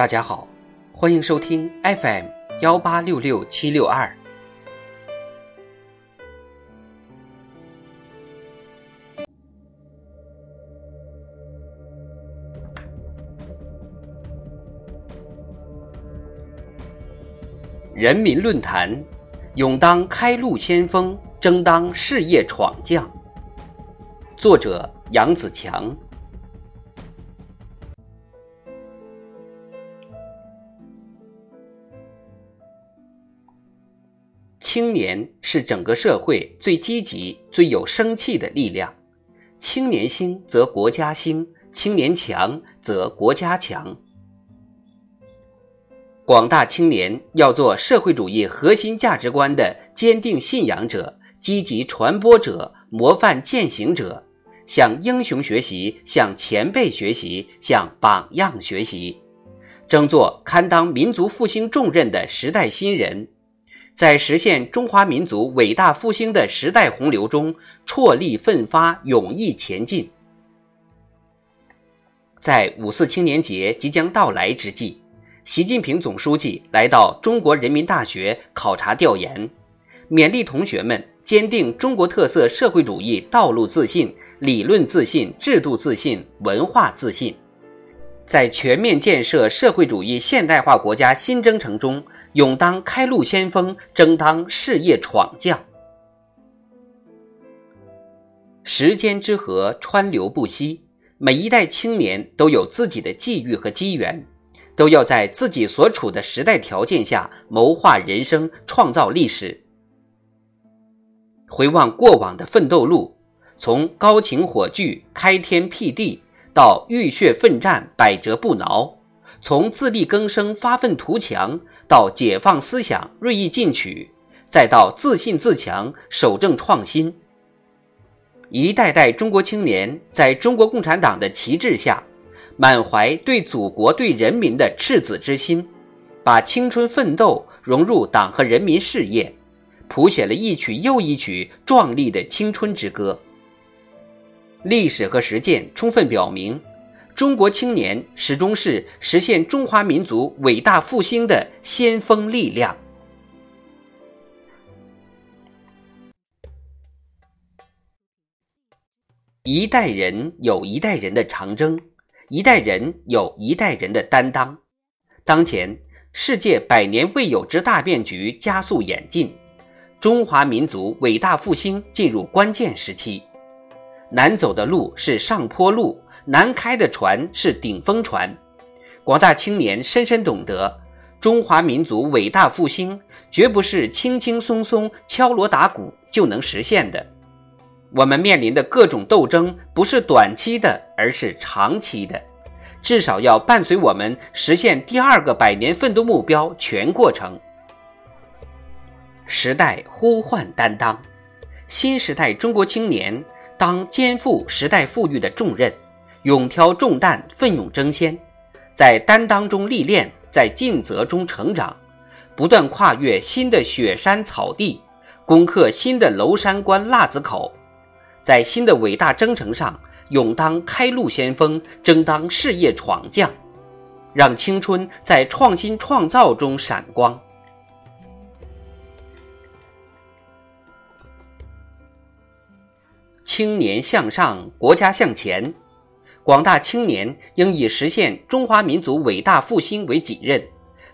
大家好，欢迎收听 FM 幺八六六七六二。人民论坛，勇当开路先锋，争当事业闯将。作者：杨子强。青年是整个社会最积极、最有生气的力量。青年兴则国家兴，青年强则国家强。广大青年要做社会主义核心价值观的坚定信仰者、积极传播者、模范践行者，向英雄学习，向前辈学习，向榜样学习，争做堪当民族复兴重任的时代新人。在实现中华民族伟大复兴的时代洪流中，踔厉奋发，勇毅前进。在五四青年节即将到来之际，习近平总书记来到中国人民大学考察调研，勉励同学们坚定中国特色社会主义道路自信、理论自信、制度自信、文化自信。在全面建设社会主义现代化国家新征程中，勇当开路先锋，争当事业闯将。时间之河川流不息，每一代青年都有自己的际遇和机缘，都要在自己所处的时代条件下谋划人生，创造历史。回望过往的奋斗路，从高擎火炬、开天辟地。到浴血奋战，百折不挠；从自力更生、发愤图强，到解放思想、锐意进取，再到自信自强、守正创新。一代代中国青年在中国共产党的旗帜下，满怀对祖国、对人民的赤子之心，把青春奋斗融入党和人民事业，谱写了一曲又一曲壮丽的青春之歌。历史和实践充分表明，中国青年始终是实现中华民族伟大复兴的先锋力量。一代人有一代人的长征，一代人有一代人的担当。当前，世界百年未有之大变局加速演进，中华民族伟大复兴进入关键时期。难走的路是上坡路，南开的船是顶风船。广大青年深深懂得，中华民族伟大复兴绝不是轻轻松松敲锣打鼓就能实现的。我们面临的各种斗争不是短期的，而是长期的，至少要伴随我们实现第二个百年奋斗目标全过程。时代呼唤担当，新时代中国青年。当肩负时代赋予的重任，勇挑重担，奋勇争先，在担当中历练，在尽责中成长，不断跨越新的雪山草地，攻克新的娄山关腊子口，在新的伟大征程上，勇当开路先锋，争当事业闯将，让青春在创新创造中闪光。青年向上，国家向前。广大青年应以实现中华民族伟大复兴为己任，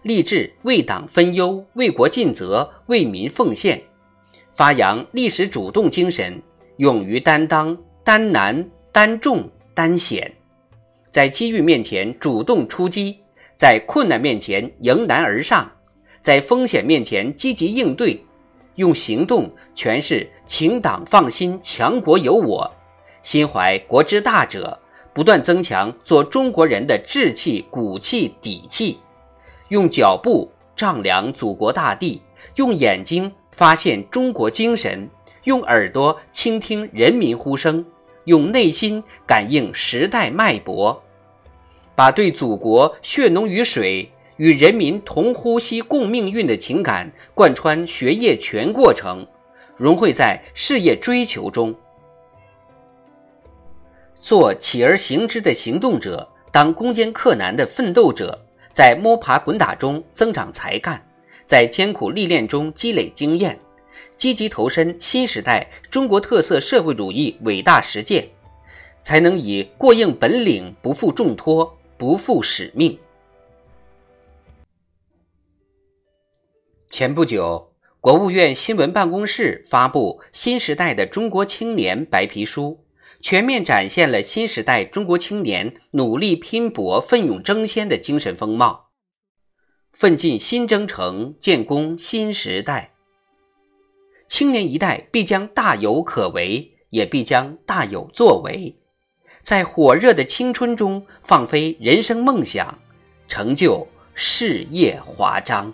立志为党分忧、为国尽责、为民奉献，发扬历史主动精神，勇于担当、担难、担重、担险，在机遇面前主动出击，在困难面前迎难而上，在风险面前积极应对。用行动诠释“请党放心，强国有我”，心怀国之大者，不断增强做中国人的志气、骨气、底气；用脚步丈量祖国大地，用眼睛发现中国精神，用耳朵倾听人民呼声，用内心感应时代脉搏，把对祖国血浓于水。与人民同呼吸共命运的情感贯穿学业全过程，融汇在事业追求中。做起而行之的行动者，当攻坚克难的奋斗者，在摸爬滚打中增长才干，在艰苦历练中积累经验，积极投身新时代中国特色社会主义伟大实践，才能以过硬本领不负重托，不负使命。前不久，国务院新闻办公室发布《新时代的中国青年白皮书》，全面展现了新时代中国青年努力拼搏、奋勇争先的精神风貌，奋进新征程，建功新时代。青年一代必将大有可为，也必将大有作为，在火热的青春中放飞人生梦想，成就事业华章。